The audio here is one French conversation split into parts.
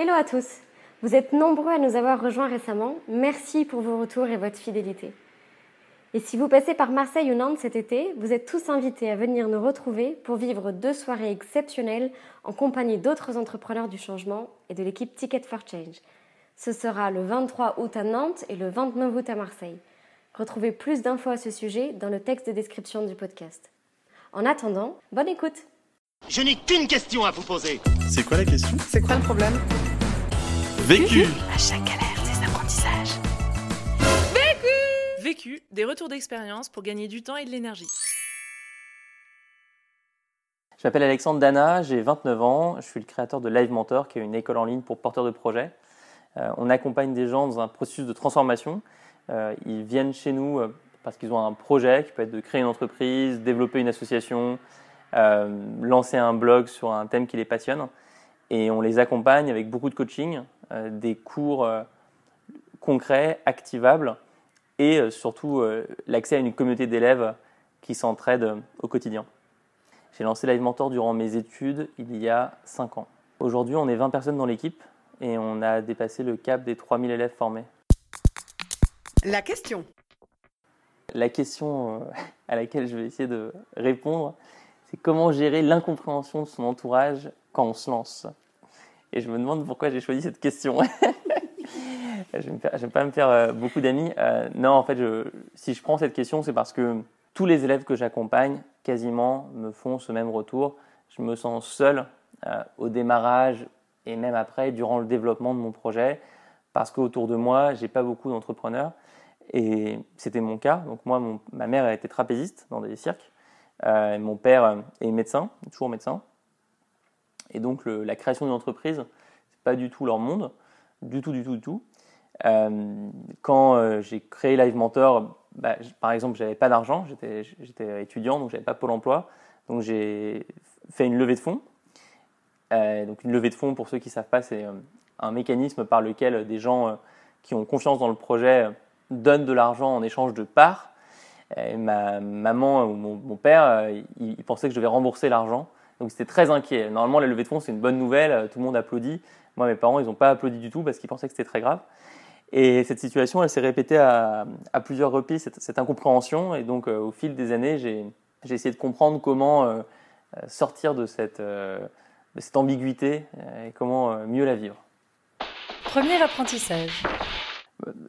Hello à tous Vous êtes nombreux à nous avoir rejoints récemment. Merci pour vos retours et votre fidélité. Et si vous passez par Marseille ou Nantes cet été, vous êtes tous invités à venir nous retrouver pour vivre deux soirées exceptionnelles en compagnie d'autres entrepreneurs du changement et de l'équipe Ticket for Change. Ce sera le 23 août à Nantes et le 29 août à Marseille. Retrouvez plus d'infos à ce sujet dans le texte de description du podcast. En attendant, bonne écoute Je n'ai qu'une question à vous poser. C'est quoi la question? C'est quoi le problème? Vécu À chaque galère, des apprentissages. Vécu, des retours d'expérience pour gagner du temps et de l'énergie. Je m'appelle Alexandre Dana, j'ai 29 ans, je suis le créateur de Live Mentor, qui est une école en ligne pour porteurs de projets. Euh, on accompagne des gens dans un processus de transformation. Euh, ils viennent chez nous euh, parce qu'ils ont un projet qui peut être de créer une entreprise, développer une association, lancer un blog sur un thème qui les passionne. Et on les accompagne avec beaucoup de coaching, des cours concrets, activables et euh, surtout euh, l'accès à une communauté d'élèves qui s'entraident au quotidien. J'ai lancé Live Mentor durant mes études il y a 5 ans. Aujourd'hui, on est 20 personnes dans l'équipe et on a dépassé le cap des 3000 élèves formés. La question. La question euh, à laquelle je vais essayer de répondre, c'est comment gérer l'incompréhension de son entourage quand on se lance. Et je me demande pourquoi j'ai choisi cette question. je n'aime pas me faire euh, beaucoup d'amis. Euh, non, en fait, je, si je prends cette question, c'est parce que tous les élèves que j'accompagne, quasiment, me font ce même retour. Je me sens seul euh, au démarrage et même après, durant le développement de mon projet, parce qu'autour de moi, j'ai pas beaucoup d'entrepreneurs. Et c'était mon cas. Donc moi, ma mère été trapéziste dans des cirques. Euh, mon père est médecin, toujours médecin. Et donc la création d'une entreprise, c'est pas du tout leur monde, du tout, du tout, du tout. Euh, quand euh, j'ai créé Live Mentor, bah, par exemple, j'avais pas d'argent, j'étais étudiant, donc j'avais pas Pôle Emploi, donc j'ai fait une levée de fonds. Euh, donc une levée de fonds, pour ceux qui savent pas, c'est un mécanisme par lequel des gens qui ont confiance dans le projet donnent de l'argent en échange de parts. Ma maman ou mon, père, ils, pensaient que je devais rembourser l'argent. Donc c'était très inquiet. Normalement, la levée de fonds, c'est une bonne nouvelle, tout le monde applaudit. Moi, mes parents, ils n'ont pas applaudi du tout parce qu'ils pensaient que c'était très grave. Et cette situation, elle s'est répétée à, plusieurs reprises, cette, incompréhension. Et donc, euh, au fil des années, j'ai essayé de comprendre comment euh, sortir de cette, euh, de cette ambiguïté et comment mieux la vivre. Premier apprentissage.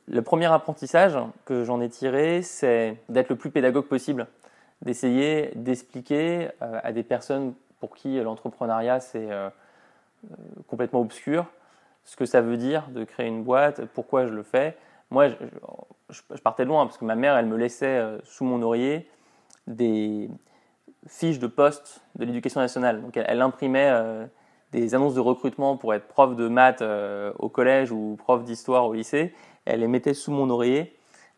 Le premier apprentissage que j'en ai tiré, c'est d'être le plus pédagogue possible, d'essayer d'expliquer à des personnes pour qui l'entrepreneuriat c'est complètement obscur, ce que ça veut dire de créer une boîte, pourquoi je le fais. Moi, je, partais de loin parce que ma mère, elle me laissait euh, sous mon oreiller des fiches de poste de l'éducation nationale. Donc, elle, imprimait euh, des annonces de recrutement pour être prof de maths euh, au collège ou prof d'histoire au lycée. Elle les mettait sous mon oreiller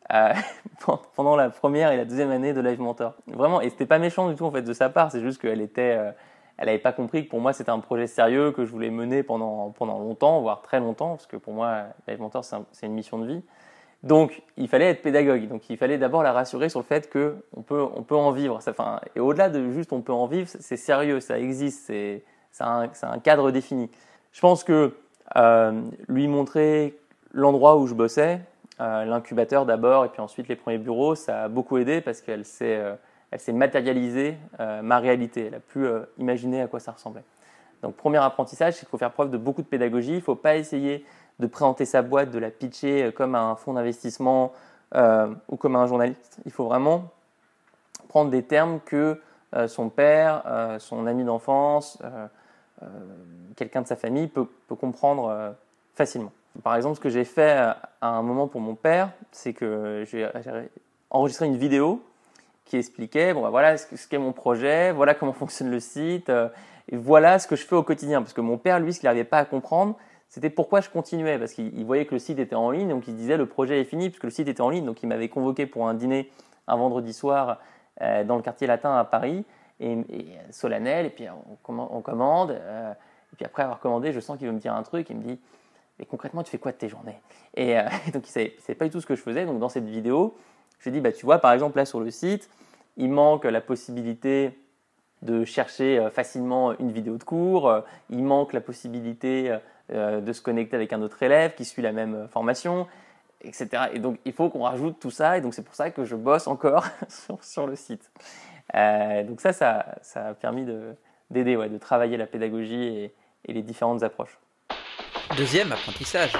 pendant la première et la deuxième année de Live Mentor. Vraiment, et c'était pas méchant du tout en fait de sa part, c'est juste qu'elle était elle n'avait pas compris que pour moi c'était un projet sérieux que je voulais mener pendant, pendant longtemps, voire très longtemps, parce que pour moi, Live Mentor, c'est une mission de vie. Donc, il fallait être pédagogue. Donc, il fallait d'abord la rassurer sur le fait qu'on peut, on peut en vivre. Enfin, et au-delà de juste on peut en vivre, c'est sérieux, ça existe, c'est un, un, cadre défini. Je pense que euh, lui montrer l'endroit où je bossais, euh, l'incubateur d'abord, et puis ensuite les premiers bureaux, ça a beaucoup aidé parce qu'elle s'est. Euh, matérialisée euh, ma réalité. Elle a pu imaginer à quoi ça ressemblait. Donc, premier apprentissage, c'est qu'il faut faire preuve de beaucoup de pédagogie. Il ne faut pas essayer de présenter sa boîte, de la pitcher comme un fonds d'investissement ou comme un journaliste. Il faut vraiment prendre des termes que son père, son ami d'enfance, quelqu'un de sa famille peut comprendre facilement. Par exemple, ce que j'ai fait à un moment pour mon père, c'est que j'ai enregistré une vidéo qui expliquait bon, bah, voilà ce qu'est mon projet, voilà comment fonctionne le site, euh, et voilà ce que je fais au quotidien. Parce que mon père, lui, ce qu'il n'arrivait pas à comprendre, c'était pourquoi je continuais. Parce qu'il voyait que le site était en ligne, donc il disait le projet est fini, puisque le site était en ligne. Donc il m'avait convoqué pour un dîner un vendredi soir euh, dans le quartier latin à Paris, et, solennel, et puis on, commande. Euh, et puis après avoir commandé, je sens qu'il veut me dire un truc, il me dit mais concrètement, tu fais quoi de tes journées? Et donc, il ne savait, pas du tout ce que je faisais. Donc, dans cette vidéo, je lui ai dit, bah, tu vois, par exemple, là sur le site, il manque la possibilité de chercher euh, facilement une vidéo de cours, euh, il manque la possibilité euh, euh, de se connecter avec un autre élève qui suit la même euh, formation, etc. Et donc, il faut qu'on rajoute tout ça. Et donc, c'est pour ça que je bosse encore sur, le site. Euh, donc ça, ça, a permis de- d'aider, ouais, de travailler la pédagogie et les différentes approches. Deuxième apprentissage.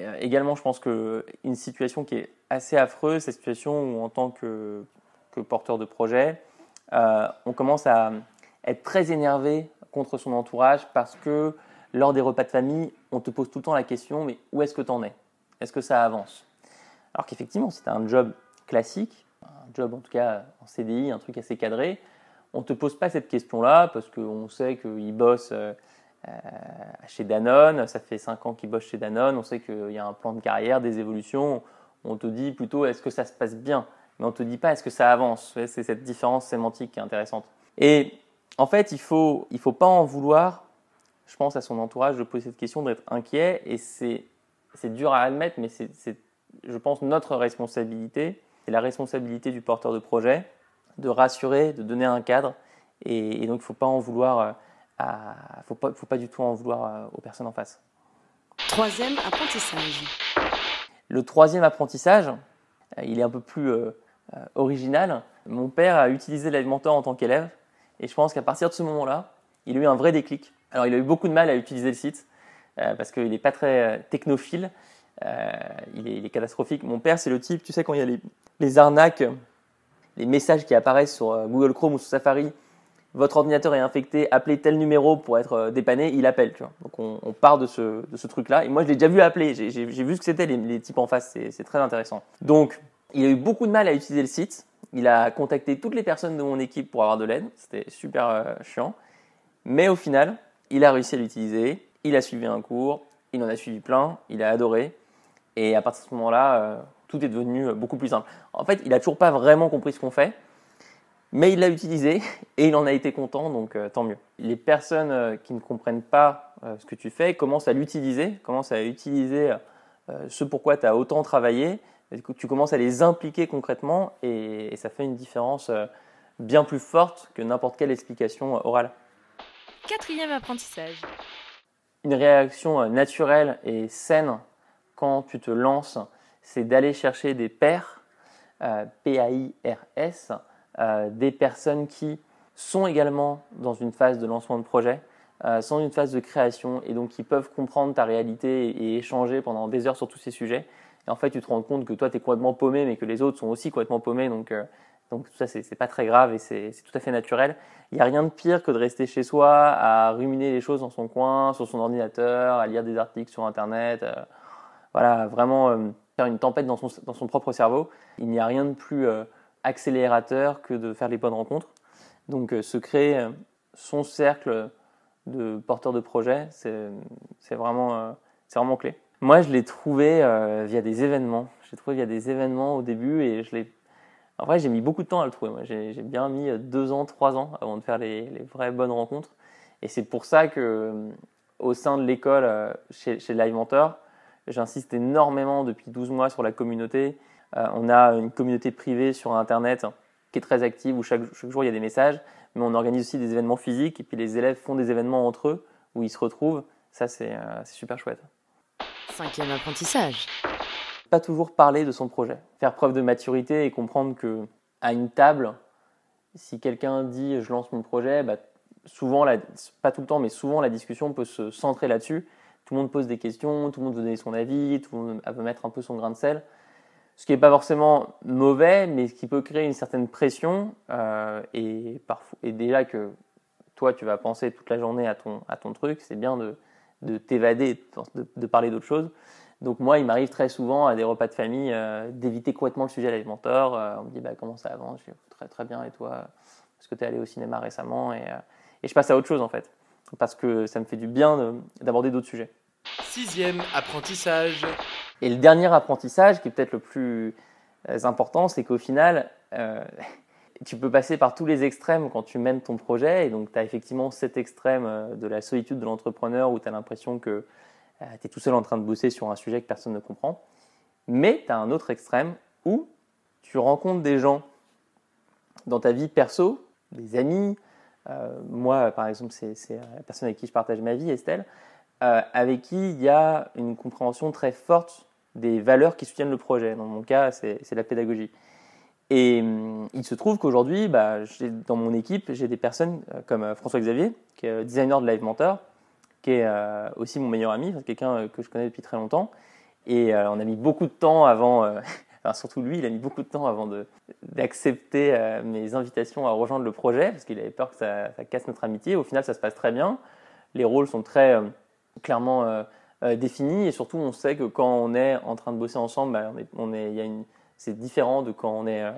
Euh, également, je pense que une situation qui est assez affreuse, c'est la situation où, en tant que, porteur de projet, euh, on commence à être très énervé contre son entourage parce que lors des repas de famille, on te pose tout le temps la question mais où est-ce que tu en es? Est-ce que ça avance? Alors qu'effectivement, as un job classique, un job en tout cas en CDI, un truc assez cadré, on ne te pose pas cette question-là parce qu'on sait qu'il bosse euh, euh, chez Danone, ça fait 5 ans qu'il bosse chez Danone, on sait qu'il y a un plan de carrière, des évolutions, on te dit plutôt est-ce que ça se passe bien, mais on ne te dit pas est-ce que ça avance? C'est cette différence sémantique qui est intéressante. Et en fait, il ne faut, il faut pas en vouloir, je pense, à son entourage de poser cette question, d'être inquiet, et c'est dur à admettre, mais c'est, c'est, je pense, notre responsabilité, c'est la responsabilité du porteur de projet, de rassurer, de donner un cadre, et, et donc il ne faut pas en vouloir, euh, à, faut pas, faut pas du tout en vouloir euh, aux personnes en face. Troisième apprentissage. Le troisième apprentissage, euh, il est un peu plus euh, original. Mon père a utilisé l'Avimentor en tant qu'élève, et je pense qu'à partir de ce moment-là, il a eu un vrai déclic. Alors, il a eu beaucoup de mal à utiliser le site, euh, parce qu'il n'est pas très technophile, Euh, il, est, il est catastrophique. Mon père, c'est le type, tu sais, quand il y a les, les arnaques, les messages qui apparaissent sur Google Chrome ou sur Safari, votre ordinateur est infecté, appelez tel numéro pour être euh, dépanné, il appelle. Tu vois. Donc on, part de ce, truc-là. Et moi, je l'ai déjà vu appeler. J'ai vu ce que c'était les, types en face. C'est très intéressant. Donc, il a eu beaucoup de mal à utiliser le site. Il a contacté toutes les personnes de mon équipe pour avoir de l'aide. C'était super euh, chiant. Mais au final, il a réussi à l'utiliser. Il a suivi un cours. Il en a suivi plein. Il a adoré. Et à partir de ce moment-là, euh, tout est devenu beaucoup plus simple. En fait, il a toujours pas vraiment compris ce qu'on fait. Mais il l'a utilisé et il en a été content, donc euh, tant mieux. Les personnes euh, qui ne comprennent pas euh, ce que tu fais commencent à l'utiliser, commencent à utiliser ce pourquoi tu as autant travaillé. Et du coup, tu commences à les impliquer concrètement et, et ça fait une différence bien plus forte que n'importe quelle explication orale. Quatrième apprentissage. Une réaction naturelle et saine quand tu te lances, c'est d'aller chercher des pairs, P-A-I-R-S, euh, des personnes qui sont également dans une phase de lancement de projet, euh, sont dans une phase de création et donc qui peuvent comprendre ta réalité et, échanger pendant des heures sur tous ces sujets. Et en fait, tu te rends compte que toi, tu es complètement paumé, mais que les autres sont aussi complètement paumés. Donc, euh, donc tout ça, c'est pas très grave et c'est tout à fait naturel. Il n'y a rien de pire que de rester chez soi à ruminer les choses dans son coin, sur son ordinateur, à lire des articles sur Internet. euh, voilà, vraiment faire une tempête dans son, dans son propre cerveau. Il n'y a rien de plus accélérateur que de faire les bonnes rencontres. Donc, euh, se créer euh, son cercle de porteurs de projets, c'est vraiment, euh, c'est vraiment clé. Moi, je l'ai trouvé via des événements. Je l'ai trouvé via des événements au début et je l'ai. En vrai, j'ai mis beaucoup de temps à le trouver. J'ai j'ai bien mis deux ans, trois ans avant de faire les, vraies bonnes rencontres. Et c'est pour ça que, au sein de l'école, chez, chez Live Mentor, j'insiste énormément depuis 12 mois sur la communauté. Euh, on a une communauté privée sur Internet qui est très active où chaque, chaque jour il y a des messages, mais on organise aussi des événements physiques et puis les élèves font des événements entre eux où ils se retrouvent. Ça, c'est euh, c'est super chouette. Cinquième apprentissage. Pas toujours parler de son projet, faire preuve de maturité et comprendre que à une table, si quelqu'un dit je lance mon projet, bah, souvent, la- pas tout le temps, mais souvent la discussion peut se centrer là-dessus. Tout le monde pose des questions, tout le monde veut donner son avis, tout le monde veut mettre un peu son grain de sel. Ce qui n'est pas forcément mauvais, mais ce qui peut créer une certaine pression. euh, et, parfois, et déjà que toi, tu vas penser toute la journée à ton, à ton truc, c'est bien de, de t'évader, de, de parler d'autre chose. Donc moi, il m'arrive très souvent à des repas de famille euh, d'éviter complètement le sujet alimentaire. Euh, on me dit bah, comment ça avance? Je dis très très bien et toi? Est-ce que tu es allé au cinéma récemment et, euh, et je passe à autre chose en fait. Parce que ça me fait du bien de- d'aborder d'autres sujets. Sixième apprentissage. Et le dernier apprentissage, qui est peut-être le plus euh, important, c'est qu'au final, euh, tu peux passer par tous les extrêmes quand tu mènes ton projet. Et donc, tu as effectivement cet extrême euh, de la solitude de l'entrepreneur où tu as l'impression que tu es tout seul en train de bosser sur un sujet que personne ne comprend. Mais tu as un autre extrême où tu rencontres des gens dans ta vie perso, des amis. Moi, par exemple, c'est la personne avec qui je partage ma vie, Estelle. Euh, avec qui il y a une compréhension très forte des valeurs qui soutiennent le projet. Dans mon cas, c'est la pédagogie. Et hum, il se trouve qu'aujourd'hui, bah, dans mon équipe, j'ai des personnes euh, comme euh, François Xavier, qui est euh, designer de Live Mentor, qui est euh, aussi mon meilleur ami, quelqu'un euh, que je connais depuis très longtemps. Et euh, on a mis beaucoup de temps avant, euh, surtout lui, il a mis beaucoup de temps avant d'accepter euh, mes invitations à rejoindre le projet, parce qu'il avait peur que ça, casse notre amitié. Au final, ça se passe très bien. Les rôles sont très euh, clairement euh, euh, et surtout, on sait que quand on est en train de bosser ensemble, bah, on est, on y a une, c'est différent de quand on est, euh,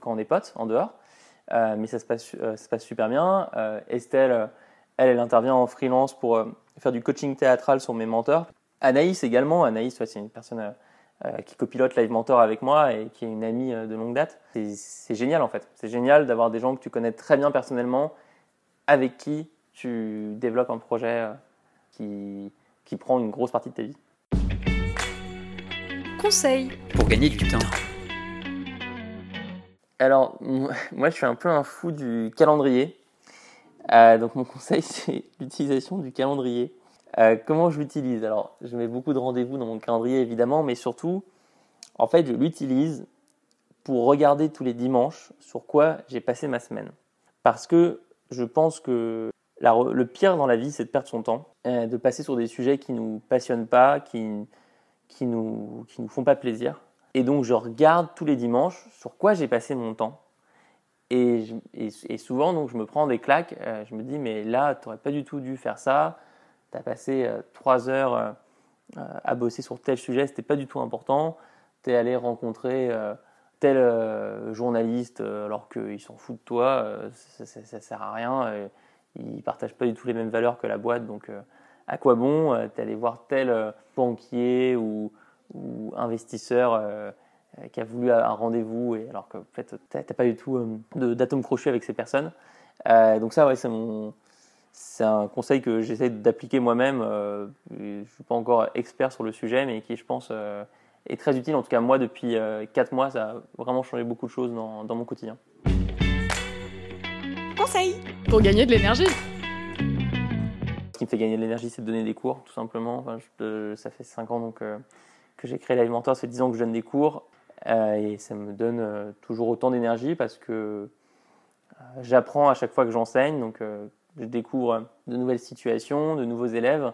quand on est potes en dehors. Euh, mais ça se passe, euh, ça se passe super bien. Estelle, elle, elle intervient en freelance pour faire du coaching théâtral sur mes mentors. Anaïs également. Anaïs, ouais, c'est une personne qui copilote Live Mentor avec moi et qui est une amie de longue date. C'est- génial en fait. C'est génial d'avoir des gens que tu connais très bien personnellement, avec qui tu développes un projet qui, qui prend une grosse partie de ta vie. Conseil. Pour gagner du temps. Alors, moi, moi, je suis un peu un fou du calendrier. Euh, donc, mon conseil, c'est l'utilisation du calendrier. Euh, comment je l'utilise? Alors, je mets beaucoup de rendez-vous dans mon calendrier, évidemment, mais surtout, en fait, je l'utilise pour regarder tous les dimanches sur quoi j'ai passé ma semaine. Parce que je pense que le pire dans la vie, c'est de perdre son temps, euh, de passer sur des sujets qui nous passionnent pas, qui, qui nous, qui nous font pas plaisir. Et donc, je regarde tous les dimanches sur quoi j'ai passé mon temps. Et, et, souvent, donc, je me prends des claques. euh, je me dis, mais là, tu n'aurais pas du tout dû faire ça. Tu as passé euh, trois heures à bosser sur tel sujet, c'était pas du tout important. Tu es allé rencontrer tel journaliste alors qu'il s'en fout de toi. ça, ça, sert à rien. Il partage pas du tout les mêmes valeurs que la boîte. Donc, euh, à quoi bon es allé voir tel euh, banquier ou, investisseur euh, euh, qui a voulu un rendez-vous et alors que en fait t'as pas du tout euh, d'atome crochet avec ces personnes. Euh, donc ça c'est un conseil que j'essaie d'appliquer moi-même. euh, je suis pas encore expert sur le sujet mais qui je pense euh, est très utile. En tout cas moi depuis 4 mois ça a vraiment changé beaucoup de choses dans mon quotidien. Conseil Pour gagner de l'énergie. Ce qui me fait gagner de l'énergie, c'est de donner des cours, tout simplement. Enfin, je- ça fait 5 ans donc, euh, que j'ai créé l'Alimentor, ça fait 10 ans que je donne des cours. euh, et ça me donne euh, toujours autant d'énergie parce que euh, j'apprends à chaque fois que j'enseigne. Donc, euh, je découvre de nouvelles situations, de nouveaux élèves.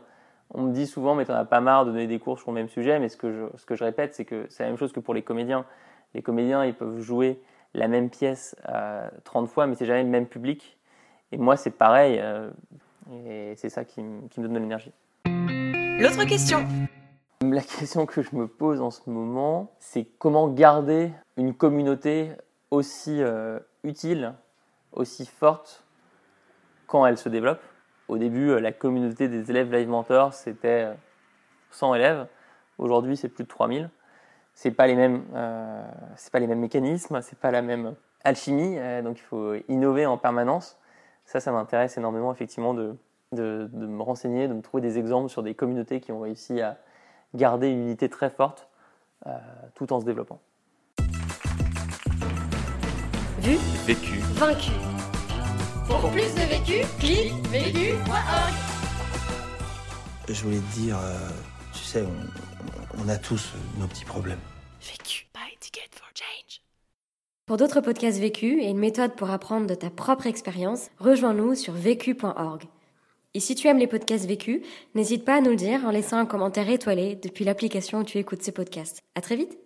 On me dit souvent, mais t'en as pas marre de donner des cours sur le même sujet. Mais ce que je, ce que je répète, c'est que c'est la même chose que pour les comédiens. Les comédiens, ils peuvent jouer la même pièce euh, 30 fois, mais c'est jamais le même public. Et moi, c'est pareil. euh, et c'est ça qui, me- qui me donne de l'énergie. L'autre question. La question que je me pose en ce moment, c'est comment garder une communauté aussi euh, utile, aussi forte quand elle se développe. Au début, euh, la communauté des élèves Live Mentor, c'était euh, 100 élèves. Aujourd'hui, c'est plus de 3000. C'est pas les mêmes, euh, c'est pas les mêmes mécanismes, c'est pas la même alchimie. euh, donc, il faut innover en permanence. Ça, ça m'intéresse énormément, effectivement, de, de, de me renseigner, de me trouver des exemples sur des communautés qui ont réussi à garder une unité très forte euh, tout en se développant. Vu, Vécu. vaincu. Pour plus de vécu, clique vécu.org. Je voulais te dire, euh, tu sais, on, on a tous nos petits problèmes. Vécu. Buy ticket for change. Pour d'autres podcasts vécus et une méthode pour apprendre de ta propre expérience, rejoins-nous sur vécu.org. Et si tu aimes les podcasts vécus, n'hésite pas à nous le dire en laissant un commentaire étoilé depuis l'application où tu écoutes ces podcasts. À très vite!